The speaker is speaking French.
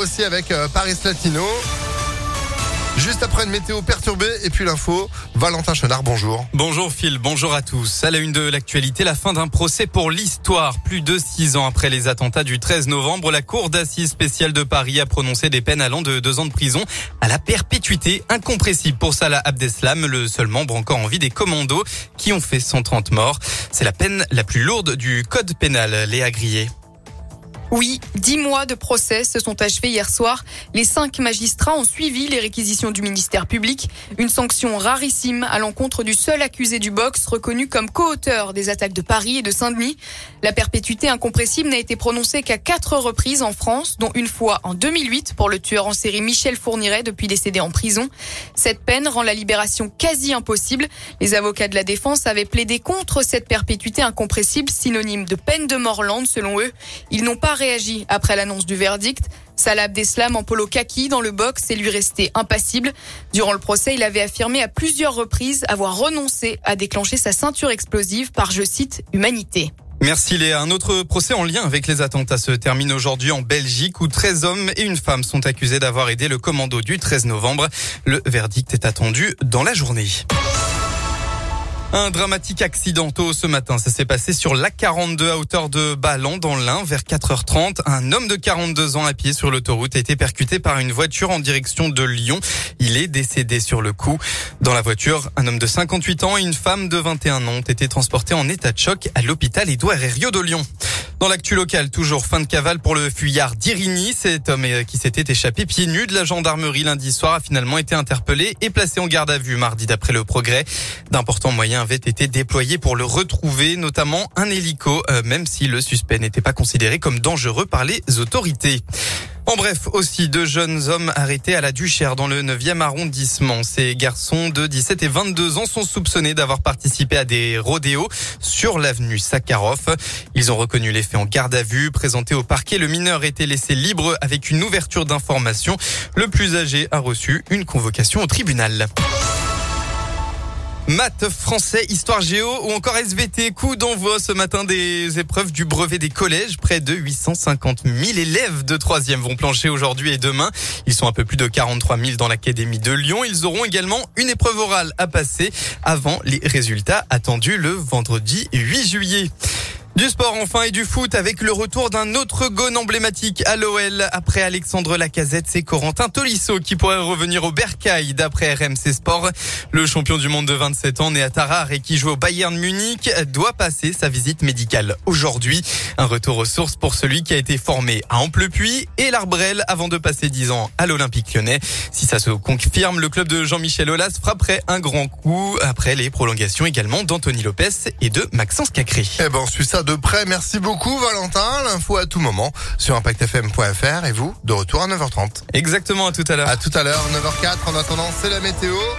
aussi avec euh, Paris Latino. Juste après une météo perturbée et puis l'info, Valentin Chenard, bonjour. Bonjour Phil, bonjour à tous. À la une de l'actualité, la fin d'un procès pour l'histoire. Plus de six ans après les attentats du 13 novembre, la Cour d'assises spéciale de Paris a prononcé des peines allant de deux ans de prison à la perpétuité incompressible pour Salah Abdeslam, le seul membre encore en vie des commandos qui ont fait 130 morts. C'est la peine la plus lourde du code pénal, Léa Grillet. Oui, dix mois de procès se sont achevés hier soir. Les cinq magistrats ont suivi les réquisitions du ministère public. Une sanction rarissime à l'encontre du seul accusé du box reconnu comme co-auteur des attaques de Paris et de Saint-Denis. La perpétuité incompressible n'a été prononcée qu'à quatre reprises en France, dont une fois en 2008 pour le tueur en série Michel Fourniret depuis décédé en prison. Cette peine rend la libération quasi impossible. Les avocats de la défense avaient plaidé contre cette perpétuité incompressible, synonyme de peine de mort lente selon eux. Ils n'ont pas réagi après l'annonce du verdict. Salah Abdeslam en polo kaki dans le box est lui resté impassible. Durant le procès, il avait affirmé à plusieurs reprises avoir renoncé à déclencher sa ceinture explosive par, je cite, humanité. Merci Léa. Un autre procès en lien avec les attentats se termine aujourd'hui en Belgique où 13 hommes et une femme sont accusés d'avoir aidé le commando du 13 novembre. Le verdict est attendu dans la journée. Un dramatique accident tôt ce matin. Ça s'est passé sur l'A42 à hauteur de Ballon dans l'Ain vers 4h30. Un homme de 42 ans à pied sur l'autoroute a été percuté par une voiture en direction de Lyon. Il est décédé sur le coup. Dans la voiture, un homme de 58 ans et une femme de 21 ans ont été transportés en état de choc à l'hôpital Édouard Herriot de Lyon. Dans l'actu local, toujours fin de cavale pour le fuyard d'Irigny. Cet homme euh, qui s'était échappé pieds nus de la gendarmerie lundi soir a finalement été interpellé et placé en garde à vue mardi d'après le progrès. D'importants moyens avaient été déployés pour le retrouver, notamment un hélico, euh, même si le suspect n'était pas considéré comme dangereux par les autorités. En bref, aussi deux jeunes hommes arrêtés à la Duchère dans le 9e arrondissement. Ces garçons de 17 et 22 ans sont soupçonnés d'avoir participé à des rodéos sur l'avenue Sakharov. Ils ont reconnu les faits en garde à vue. Présenté au parquet, le mineur était laissé libre avec une ouverture d'information. Le plus âgé a reçu une convocation au tribunal. Maths, français, histoire géo ou encore SVT. Coup d'envoi ce matin des épreuves du brevet des collèges. Près de 850 000 élèves de troisième vont plancher aujourd'hui et demain. Ils sont un peu plus de 43 000 dans l'académie de Lyon. Ils auront également une épreuve orale à passer avant les résultats attendus le vendredi 8 juillet. Du sport enfin et du foot avec le retour d'un autre gone emblématique à l'OL. Après Alexandre Lacazette, c'est Corentin Tolisso qui pourrait revenir au Bercail d'après RMC Sport. Le champion du monde de 27 ans né à Tarare et qui joue au Bayern Munich doit passer sa visite médicale aujourd'hui. Un retour aux sources pour celui qui a été formé à Amplepuis et l'Arbrel avant de passer 10 ans à l'Olympique lyonnais. Si ça se confirme, le club de Jean-Michel Aulas frapperait un grand coup après les prolongations également d'Anthony Lopez et de Maxence Cacré. Eh ben, ça de près. Merci beaucoup, Valentin. L'info à tout moment sur impactfm.fr et vous, de retour à 9h30. Exactement, à tout à l'heure. À tout à l'heure, 9h04. En attendant, c'est la météo.